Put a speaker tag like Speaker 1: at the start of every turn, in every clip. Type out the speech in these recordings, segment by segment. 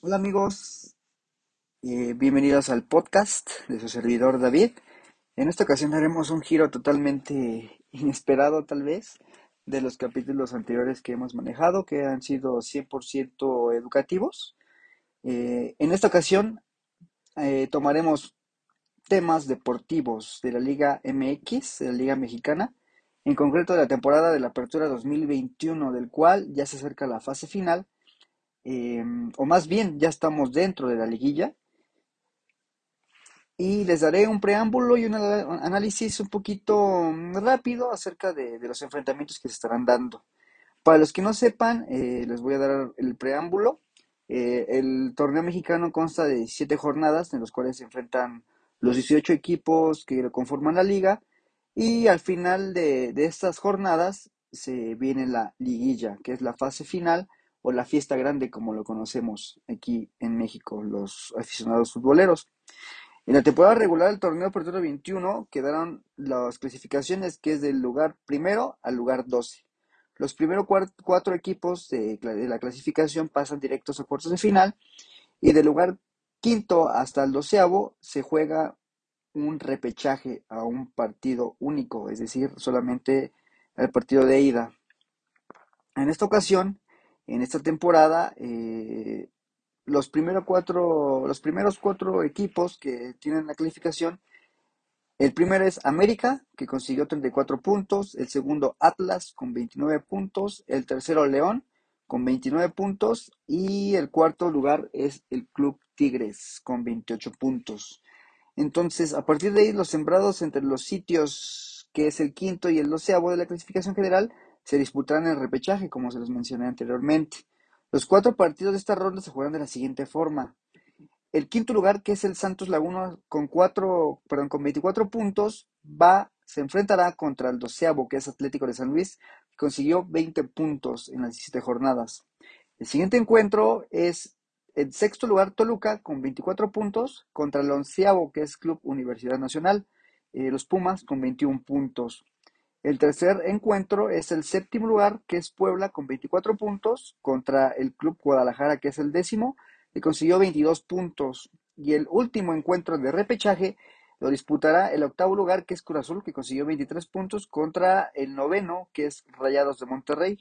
Speaker 1: Hola amigos, eh, bienvenidos al podcast de su servidor David. En esta ocasión haremos un giro totalmente inesperado tal vez de los capítulos anteriores que hemos manejado, que han sido 100% educativos. Eh, en esta ocasión eh, tomaremos temas deportivos de la Liga MX, de la Liga Mexicana, en concreto de la temporada de la Apertura 2021, del cual ya se acerca la fase final Em, o más bien ya estamos dentro de la liguilla, y les daré un preámbulo y un análisis un poquito rápido acerca de, los enfrentamientos que se estarán dando. Para los que no sepan, eh, les voy a dar el preámbulo. Eh, el torneo mexicano consta de siete jornadas en las cuales se enfrentan los 18 equipos que conforman la liga y al final de, de estas jornadas se viene la liguilla, que es la fase final o la fiesta grande como lo conocemos aquí en México, los aficionados futboleros. En la temporada regular del torneo Apertura 21 quedaron las clasificaciones que es del lugar primero al lugar 12. Los primeros cuatro equipos de, la clasificación pasan directos a cuartos de final y del lugar quinto hasta el doceavo se juega un repechaje a un partido único, es decir, solamente el partido de ida. En esta ocasión, en esta temporada, eh, los, primeros cuatro, los primeros cuatro equipos que tienen la calificación, el primero es América, que consiguió 34 puntos, el segundo Atlas con 29 puntos, el tercero León con 29 puntos y el cuarto lugar es el Club Tigres con 28 puntos. Entonces, a partir de ahí, los sembrados entre los sitios que es el quinto y el doceavo de la clasificación general se disputarán el repechaje, como se los mencioné anteriormente. Los cuatro partidos de esta ronda se juegan de la siguiente forma. El quinto lugar, que es el Santos Laguna con cuatro, perdón, con 24 puntos, va, se enfrentará contra el doceavo, que es Atlético de San Luis, que consiguió 20 puntos en las 17 jornadas. El siguiente encuentro es el sexto lugar, Toluca, con 24 puntos, contra el onceavo, que es Club Universidad Nacional, eh, los Pumas, con 21 puntos. El tercer encuentro es el séptimo lugar, que es Puebla, con 24 puntos, contra el Club Guadalajara, que es el décimo, que consiguió 22 puntos. Y el último encuentro de repechaje lo disputará el octavo lugar, que es Cruz Azul, que consiguió 23 puntos, contra el noveno, que es Rayados de Monterrey,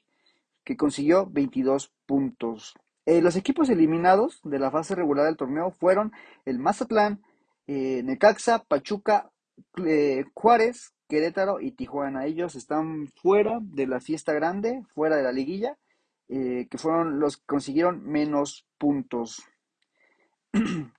Speaker 1: que consiguió 22 puntos. Eh, los equipos eliminados de la fase regular del torneo fueron el Mazatlán, eh, Necaxa, Pachuca, eh, Juárez, Querétaro y Tijuana. Ellos están fuera de la fiesta grande, fuera de la liguilla, eh, que fueron los que consiguieron menos puntos.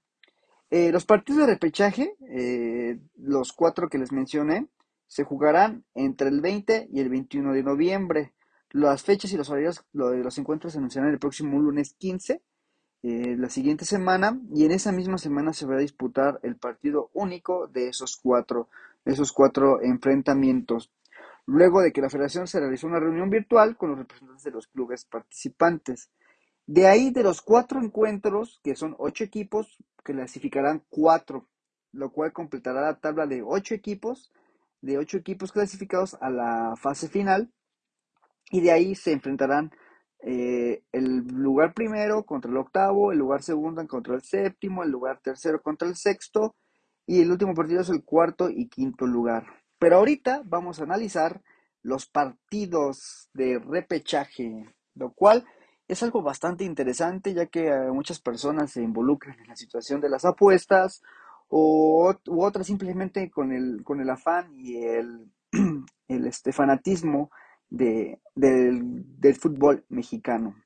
Speaker 1: Eh, los partidos de repechaje, eh, los cuatro que les mencioné, se jugarán entre el 20 y el 21 de noviembre. Las fechas y los horarios de los encuentros se anunciarán el próximo lunes 15, la siguiente semana, y en esa misma semana se va a disputar el partido único de esos cuatro esos cuatro enfrentamientos, luego de que la federación se realizó una reunión virtual con los representantes de los clubes participantes. De ahí, de los cuatro encuentros, que son ocho equipos, clasificarán cuatro, lo cual completará la tabla de ocho equipos, de ocho equipos clasificados a la fase final, y de ahí se enfrentarán eh, el lugar primero contra el octavo, el lugar segundo contra el séptimo, el lugar tercero contra el sexto, y el último partido es el cuarto y quinto lugar. Pero ahorita vamos a analizar los partidos de repechaje, lo cual es algo bastante interesante ya que eh, muchas personas se involucran en la situación de las apuestas o u otras simplemente con el, con el afán y el, el este, fanatismo de, del fútbol mexicano.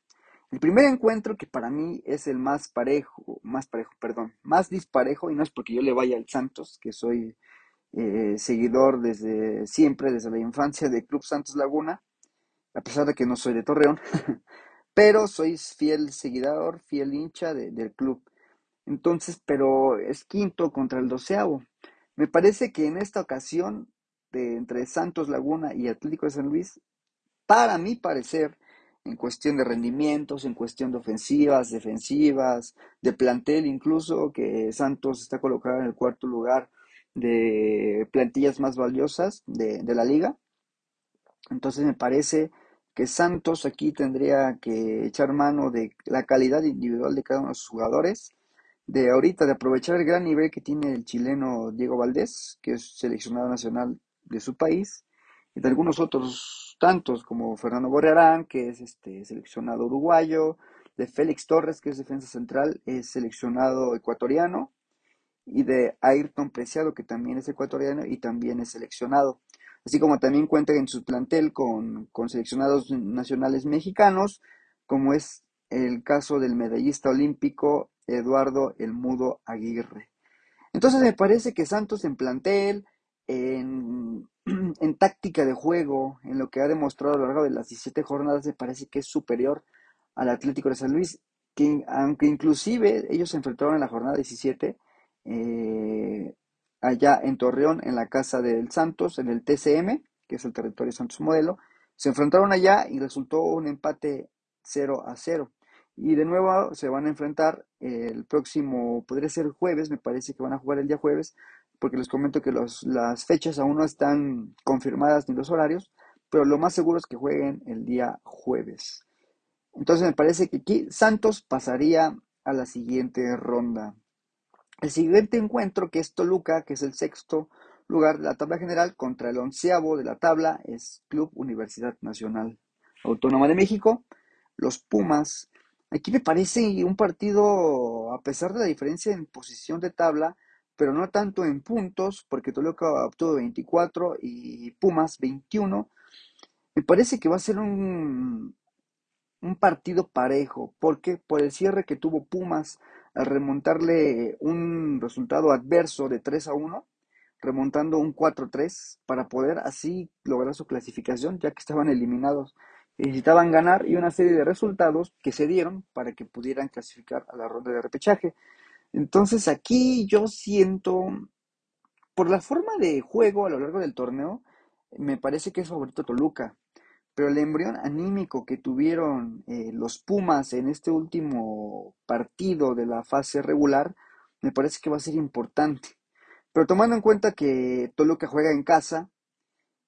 Speaker 1: El primer encuentro que para mí es el más parejo, más parejo, perdón, más disparejo, y no es porque yo le vaya al Santos, que soy eh, seguidor desde siempre, desde la infancia de Club Santos Laguna, a pesar de que no soy de Torreón, pero soy fiel seguidor, fiel hincha del club. Entonces, pero es quinto contra el doceavo. Me parece que en esta ocasión, de entre Santos Laguna y Atlético de San Luis, para mi parecer, en cuestión de rendimientos, en cuestión de ofensivas, defensivas, de plantel incluso, que Santos está colocado en el cuarto lugar de plantillas más valiosas de, la liga. Entonces me parece que Santos aquí tendría que echar mano de la calidad individual de cada uno de sus jugadores, de ahorita, de aprovechar el gran nivel que tiene el chileno Diego Valdés, que es seleccionado nacional de su país, y de algunos otros tantos como Fernando Borrearán, que es este seleccionado uruguayo, de Félix Torres, que es defensa central, es seleccionado ecuatoriano, y de Ayrton Preciado, que también es ecuatoriano y también es seleccionado. Así como también cuenta en su plantel con, con seleccionados nacionales mexicanos, como es el caso del medallista olímpico Eduardo El Mudo Aguirre. Entonces me parece que Santos en plantel, en, táctica de juego, en lo que ha demostrado a lo largo de las 17 jornadas, me parece que es superior al Atlético de San Luis, que aunque inclusive ellos se enfrentaron en la jornada 17, eh, allá en Torreón, en la casa del Santos, en el TCM, que es el territorio Santos Modelo, se enfrentaron allá y resultó un empate 0 a 0. Y de nuevo se van a enfrentar el próximo, podría ser jueves, me parece que van a jugar el día jueves, porque les comento que los, las fechas aún no están confirmadas ni los horarios, pero lo más seguro es que jueguen el día jueves. Entonces me parece que aquí Santos pasaría a la siguiente ronda. El siguiente encuentro, que es Toluca, que es el sexto lugar de la tabla general, contra el onceavo de la tabla, es Club Universidad Nacional Autónoma de México. Los Pumas. Aquí me parece un partido, a pesar de la diferencia en posición de tabla, pero no tanto en puntos, porque Toluca obtuvo 24 y Pumas 21. Me parece que va a ser un, un partido parejo. porque Por el cierre que tuvo Pumas al remontarle un resultado adverso de 3 a 1, remontando un 4-3 para poder así lograr su clasificación, ya que estaban eliminados. Necesitaban ganar y una serie de resultados que se dieron para que pudieran clasificar a la ronda de repechaje. Entonces aquí yo siento, por la forma de juego a lo largo del torneo, me parece que es favorito Toluca. Pero el embrión anímico que tuvieron eh, los Pumas en este último partido de la fase regular, me parece que va a ser importante. Pero tomando en cuenta que Toluca juega en casa,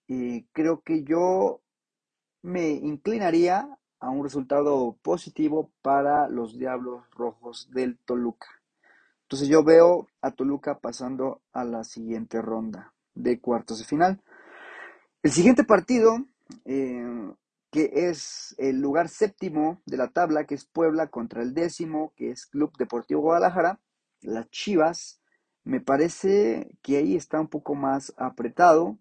Speaker 1: eh, creo que yo me inclinaría a un resultado positivo para los Diablos Rojos del Toluca. Entonces yo veo a Toluca pasando a la siguiente ronda de cuartos de final. El siguiente partido eh, que es el lugar séptimo de la tabla, que es Puebla contra el décimo, que es Club Deportivo Guadalajara, las Chivas. Me parece que ahí está un poco más apretado.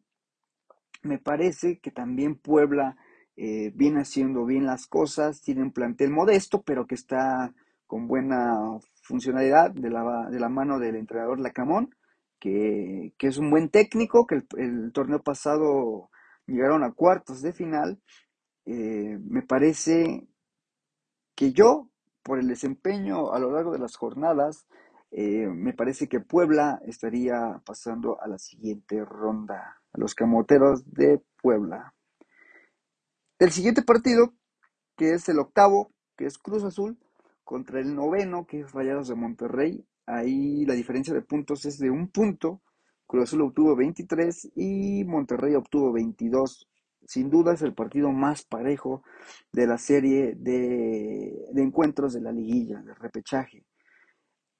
Speaker 1: Me parece que también Puebla eh, viene haciendo bien las cosas, tiene un plantel modesto, pero que está con buena funcionalidad de la, de la mano del entrenador Lacamón, que, que es un buen técnico, que el torneo pasado llegaron a cuartos de final, eh, me parece que yo, por el desempeño a lo largo de las jornadas, eh, me parece que Puebla estaría pasando a la siguiente ronda, a los camoteros de Puebla. El siguiente partido, que es el octavo, que es Cruz Azul, contra el noveno, que es Rayados de Monterrey. Ahí la diferencia de puntos es de un punto. Cruz Azul obtuvo 23 y Monterrey obtuvo 22. Sin duda es el partido más parejo de la serie de, encuentros de la liguilla, de repechaje.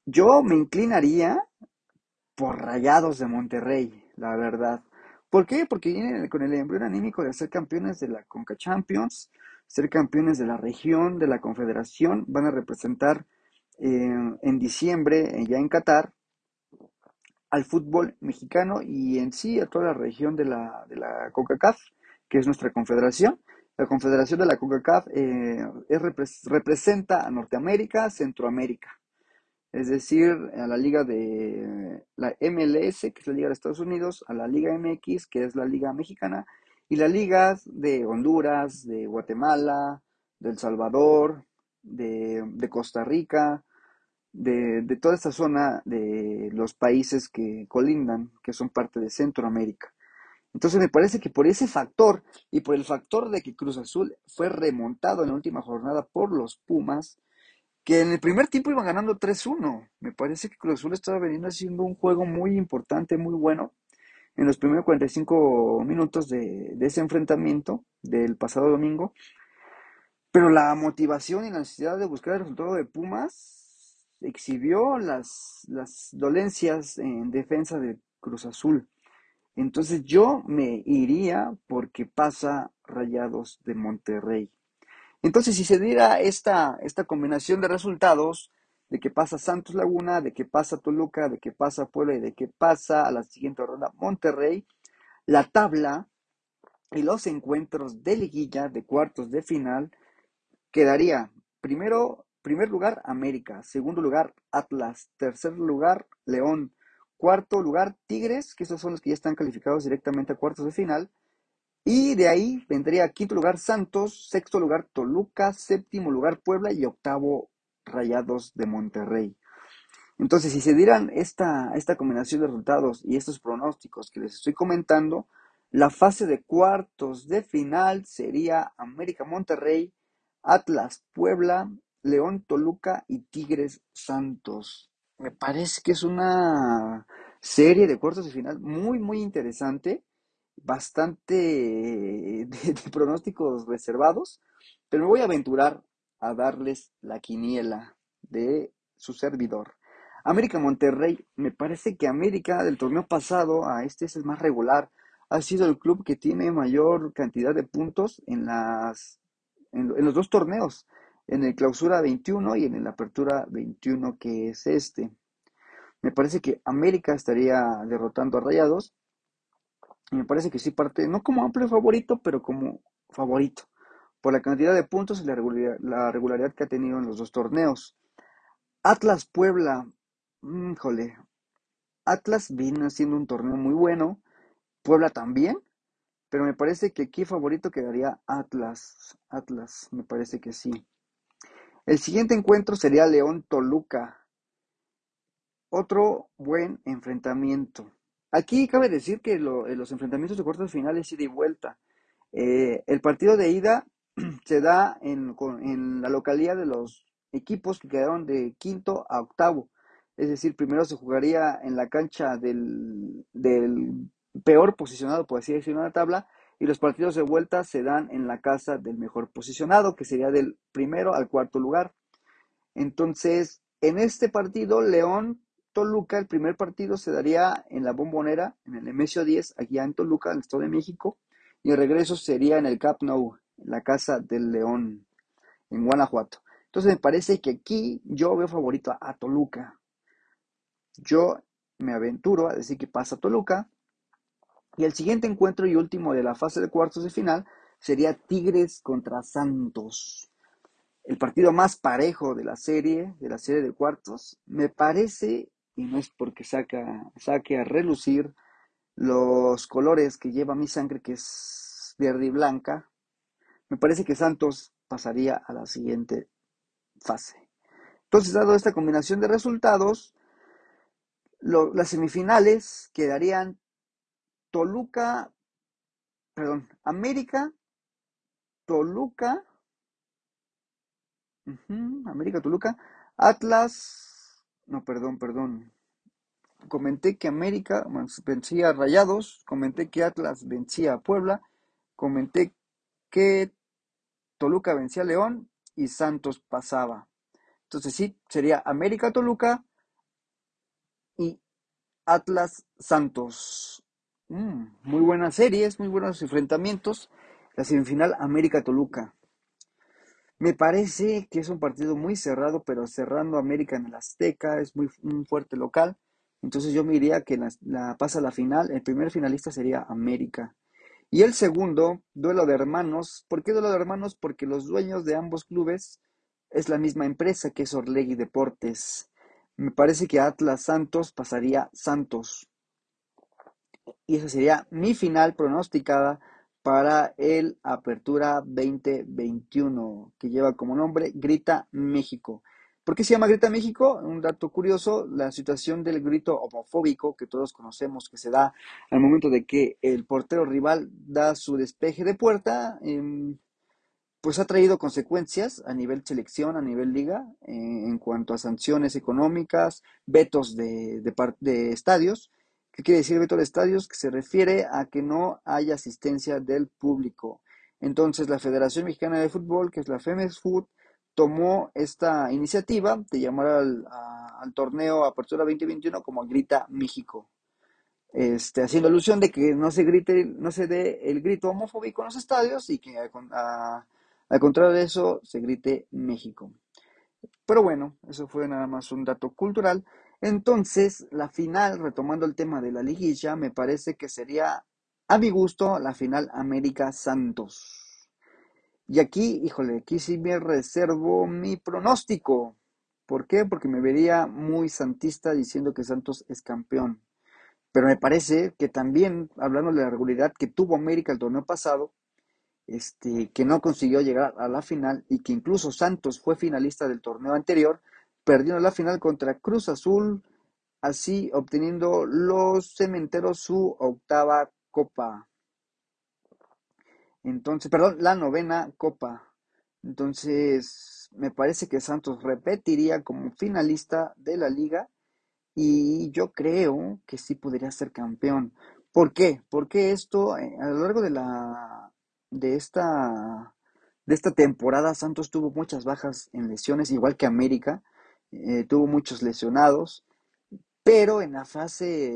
Speaker 1: Yo me inclinaría por Rayados de Monterrey, la verdad. ¿Por qué? Porque vienen con el embrión anímico de ser campeones de la Conca Champions, ser campeones de la región, de la Confederación. Van a representar eh, en diciembre, eh, ya en Qatar, al fútbol mexicano y en sí a toda la región de la, de la CONCACAF, que es nuestra confederación. La confederación de la CONCACAF eh, representa a Norteamérica, Centroamérica, es decir, a la liga de la MLS, que es la liga de Estados Unidos, a la liga MX, que es la liga mexicana, y las ligas de Honduras, de Guatemala, de El Salvador, de, de Costa Rica, de, toda esta zona de los países que colindan, que son parte de Centroamérica. Entonces me parece que por ese factor y por el factor de que Cruz Azul fue remontado en la última jornada por los Pumas, que en el primer tiempo iban ganando 3-1. Me parece que Cruz Azul estaba veniendo haciendo un juego muy importante, muy bueno. En los primeros 45 minutos de, ese enfrentamiento del pasado domingo. Pero la motivación y la necesidad de buscar el resultado de Pumas exhibió las, las dolencias en defensa de Cruz Azul. Entonces yo me iría porque pasa Rayados de Monterrey. Entonces, si se diera esta, esta combinación de resultados, de que pasa Santos Laguna, de que pasa Toluca, de que pasa Puebla y de que pasa a la siguiente ronda Monterrey, la tabla y los encuentros de liguilla de cuartos de final quedaría primero, primer lugar América, segundo lugar Atlas, tercer lugar León, cuarto lugar Tigres, que esos son los que ya están calificados directamente a cuartos de final, y de ahí vendría quinto lugar Santos, sexto lugar Toluca, séptimo lugar Puebla y octavo Rayados de Monterrey. Entonces, si se dieran esta, esta combinación de resultados y estos pronósticos que les estoy comentando, la fase de cuartos de final sería América Monterrey, Atlas Puebla, León Toluca y Tigres Santos. Me parece que es una serie de cuartos de final muy, muy interesante bastante de, pronósticos reservados, pero me voy a aventurar a darles la quiniela de su servidor. América Monterrey, me parece que América del torneo pasado a este es el más regular. Ha sido el club que tiene mayor cantidad de puntos en, las, en, en los dos torneos, en el clausura 21 y en el apertura 21 que es este. Me parece que América estaría derrotando a Rayados me parece que sí parte, no como amplio favorito, pero como favorito, por la cantidad de puntos y la regularidad, que ha tenido en los dos torneos. Atlas Puebla, híjole, Atlas viene haciendo un torneo muy bueno, Puebla también, pero me parece que aquí favorito quedaría Atlas, Atlas, me parece que sí. El siguiente encuentro sería León Toluca. Otro buen enfrentamiento. Aquí cabe decir que los enfrentamientos de cuartos finales ida y vuelta. Eh, el partido de ida se da en, la localidad de los equipos que quedaron de quinto a octavo. Es decir, primero se jugaría en la cancha del, peor posicionado, por así decirlo, en la tabla, y los partidos de vuelta se dan en la casa del mejor posicionado, que sería del primero al cuarto lugar. Entonces, en este partido, León Toluca, el primer partido se daría en la Bombonera, en el Nemesio 10, aquí en Toluca, en el Estado de México, y el regreso sería en el Cap Nou, en la Casa del León, en Guanajuato. Entonces me parece que aquí yo veo favorito a, Toluca. Yo me aventuro a decir que pasa Toluca. Y el siguiente encuentro y último de la fase de cuartos de final sería Tigres contra Santos el partido más parejo de la serie, de la serie de cuartos, me parece y no es porque saca, saque a relucir los colores que lleva mi sangre, que es verde y blanca, me parece que Santos pasaría a la siguiente fase. Entonces, dado esta combinación de resultados, las semifinales quedarían Toluca, perdón, América, Toluca, América, Toluca, Atlas, no, perdón, perdón. Comenté que América vencía a Rayados, comenté que Atlas vencía a Puebla, comenté que Toluca vencía a León y Santos pasaba. Entonces sí, sería América Toluca y Atlas Santos. Mm, muy buenas series, muy buenos enfrentamientos. La semifinal América Toluca. Me parece que es un partido muy cerrado, pero cerrando América en el Azteca, es muy un fuerte local. Entonces yo me diría que la, pasa a la final, el primer finalista sería América. Y el segundo, duelo de hermanos. ¿Por qué duelo de hermanos? Porque los dueños de ambos clubes es la misma empresa que es Orlegui Deportes. Me parece que Atlas Santos pasaría Santos. Y esa sería mi final pronosticada para el Apertura 2021, que lleva como nombre Grita México. ¿Por qué se llama Grita México? Un dato curioso, la situación del grito homofóbico que todos conocemos que se da al momento de que el portero rival da su despeje de puerta, em, pues ha traído consecuencias a nivel selección, a nivel liga, en cuanto a sanciones económicas, vetos de, estadios, ¿Qué quiere decir veto de estadios? Que se refiere a que no haya asistencia del público. Entonces la Federación Mexicana de Fútbol, que es la FEMEX Food, tomó esta iniciativa de llamar al, al torneo Apertura 2021 como Grita México. Este, haciendo alusión de que no se grite, no se dé el grito homofóbico en los estadios y que al contrario de eso se grite México. Pero bueno, eso fue nada más un dato cultural. Entonces, la final, retomando el tema de la liguilla, me parece que sería, a mi gusto, la final América Santos. Y aquí, híjole, aquí sí me reservo mi pronóstico. ¿Por qué? Porque me vería muy santista diciendo que Santos es campeón. Pero me parece que también, hablando de la regularidad que tuvo América el torneo pasado, este, que no consiguió llegar a la final y que incluso Santos fue finalista del torneo anterior, perdiendo la final contra Cruz Azul, así obteniendo los cementeros su octava copa. Entonces, perdón, la novena copa. Entonces, me parece que Santos repetiría como finalista de la liga y yo creo que sí podría ser campeón. ¿Por qué? Porque esto, eh, a lo largo de la de esta de esta temporada, Santos tuvo muchas bajas en lesiones, igual que América, eh, tuvo muchos lesionados, pero en la fase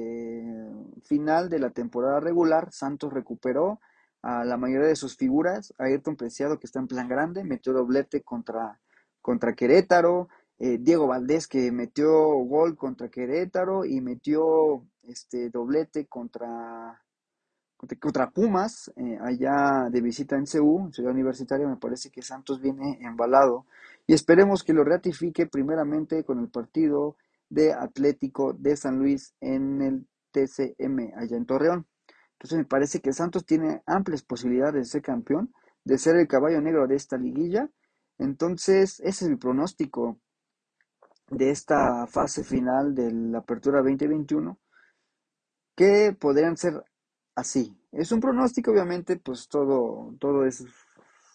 Speaker 1: final de la temporada regular, Santos recuperó a la mayoría de sus figuras, Ayrton Preciado, que está en plan grande, metió doblete contra, contra Querétaro, eh, Diego Valdés que metió gol contra Querétaro y metió este doblete contra, contra Pumas, eh, allá de visita en CU, Ciudad Universitaria, me parece que Santos viene embalado. Y esperemos que lo ratifique primeramente con el partido de Atlético de San Luis en el TCM allá en Torreón. Entonces me parece que Santos tiene amplias posibilidades de ser campeón, de ser el caballo negro de esta liguilla. Entonces, ese es mi pronóstico de esta fase final de la Apertura 2021 que podrían ser así. Es un pronóstico, obviamente, pues todo, todo es,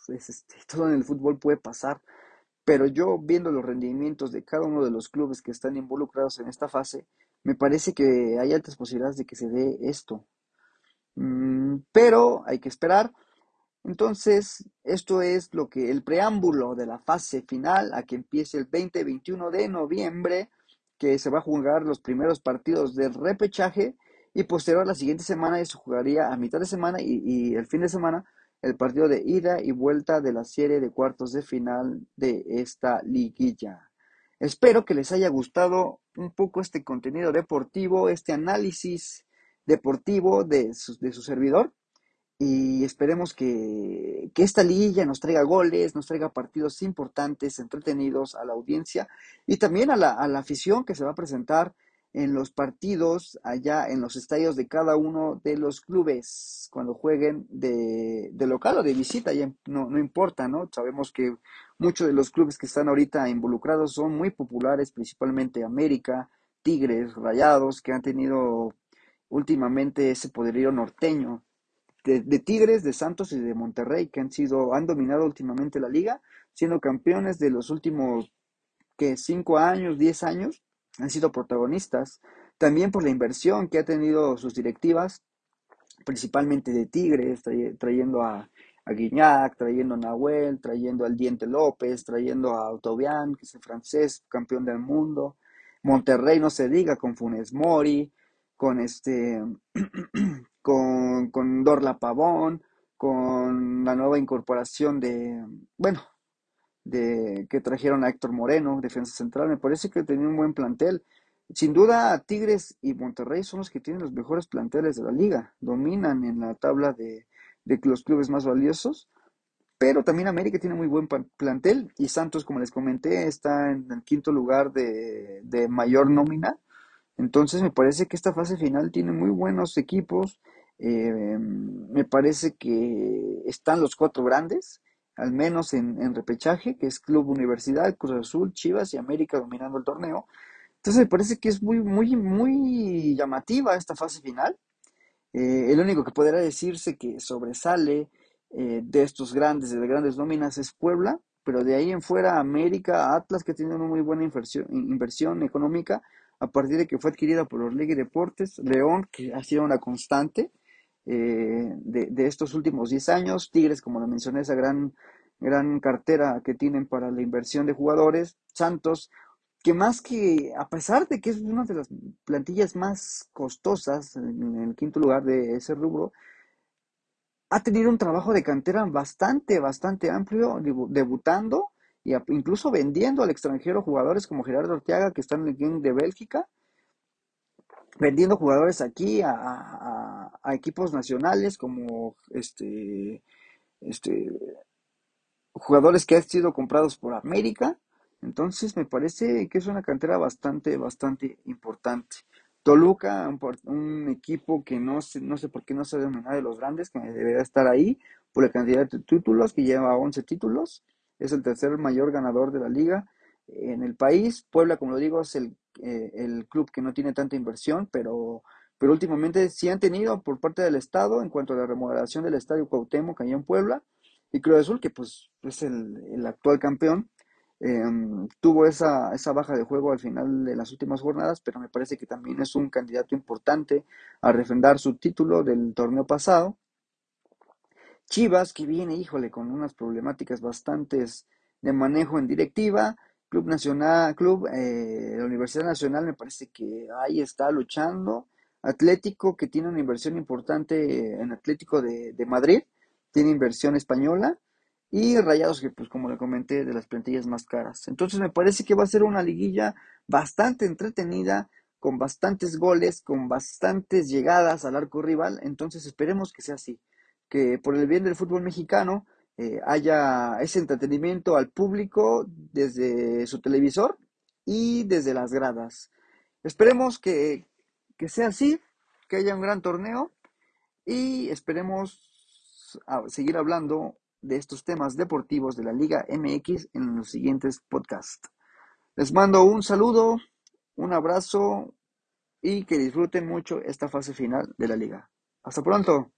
Speaker 1: este, todo en el fútbol puede pasar, pero yo viendo los rendimientos de cada uno de los clubes que están involucrados en esta fase, me parece que hay altas posibilidades de que se dé esto. Mm, pero hay que esperar. Entonces, esto es lo que el preámbulo de la fase final a que empiece el 20-21 de noviembre, que se va a jugar los primeros partidos del repechaje y posterior a la siguiente semana se jugaría a mitad de semana y, el fin de semana el partido de ida y vuelta de la serie de cuartos de final de esta liguilla. Espero que les haya gustado un poco este contenido deportivo, este análisis deportivo de de su servidor y esperemos que, esta liguilla nos traiga goles, nos traiga partidos importantes, entretenidos a la audiencia y también a la, a la afición que se va a presentar en los partidos allá en los estadios de cada uno de los clubes cuando jueguen de, de local o de visita, ya no, no importa, ¿no? Sabemos que muchos de los clubes que están ahorita involucrados son muy populares, principalmente América, Tigres, Rayados, que han tenido últimamente ese poderío norteño de, Tigres, de Santos y de Monterrey, que han sido, han dominado últimamente la liga, siendo campeones de los últimos que cinco años, diez años, han sido protagonistas. También por la inversión que ha tenido sus directivas, principalmente de Tigres, trayendo a, a Guiñac, trayendo a Nahuel, trayendo al Diente López, trayendo a Autobian, que es el francés, campeón del mundo. Monterrey no se diga con Funes Mori, con este con, con Dorla Pavón, con la nueva incorporación de, bueno, de que trajeron a Héctor Moreno, defensa central, me parece que tenía un buen plantel. Sin duda, Tigres y Monterrey son los que tienen los mejores planteles de la liga, dominan en la tabla de, de los clubes más valiosos, pero también América tiene muy buen plantel y Santos, como les comenté, está en el quinto lugar de, de mayor nómina. Entonces me parece que esta fase final tiene muy buenos equipos eh, me parece que están los cuatro grandes, al menos en, repechaje, que es Club Universidad, Cruz Azul, Chivas y América dominando el torneo. Entonces me parece que es muy, muy, muy llamativa esta fase final. Eh, el único que podrá decirse que sobresale eh, de estos grandes, de las grandes nóminas, es Puebla, pero de ahí en fuera América, Atlas, que tiene una muy buena inversión, inversión económica, a partir de que fue adquirida por Orlegui Deportes, León, que ha sido una constante eh, de, de, estos últimos 10 años, Tigres, como lo mencioné, esa gran, gran cartera que tienen para la inversión de jugadores, Santos, que más que, a pesar de que es una de las plantillas más costosas en el quinto lugar de ese rubro, ha tenido un trabajo de cantera bastante, bastante amplio, debutando y incluso vendiendo al extranjero jugadores como Gerardo Orteaga, que está en el game de Bélgica, vendiendo jugadores aquí a, equipos nacionales como este, este, jugadores que han sido comprados por América. Entonces me parece que es una cantera bastante, bastante importante. Toluca, un, equipo que no sé, no sé por qué no se nada de los grandes, que debería estar ahí por la cantidad de títulos, que lleva 11 títulos, es el tercer mayor ganador de la liga en el país. Puebla, como lo digo, es el, eh, el club que no tiene tanta inversión, pero, pero últimamente sí han tenido por parte del Estado en cuanto a la remodelación del Estadio Cuauhtémoc allá en Puebla, y Cruz Azul, que pues es el, el actual campeón, Em, tuvo esa, esa baja de juego al final de las últimas jornadas, pero me parece que también es un candidato importante a refrendar su título del torneo pasado. Chivas, que viene, híjole, con unas problemáticas bastantes de manejo en directiva. Club Nacional, Club, eh, la Universidad Nacional me parece que ahí está luchando. Atlético, que tiene una inversión importante en Atlético de, de Madrid, tiene inversión española. Y Rayados, que pues como le comenté, de las plantillas más caras. Entonces me parece que va a ser una liguilla bastante entretenida, con bastantes goles, con bastantes llegadas al arco rival. Entonces esperemos que sea así. Que por el bien del fútbol mexicano eh, haya ese entretenimiento al público desde su televisor y desde las gradas. Esperemos que, que sea así, que haya un gran torneo y esperemos seguir hablando de estos temas deportivos de la Liga MX en los siguientes podcasts. Les mando un saludo, un abrazo y que disfruten mucho esta fase final de la liga. Hasta pronto.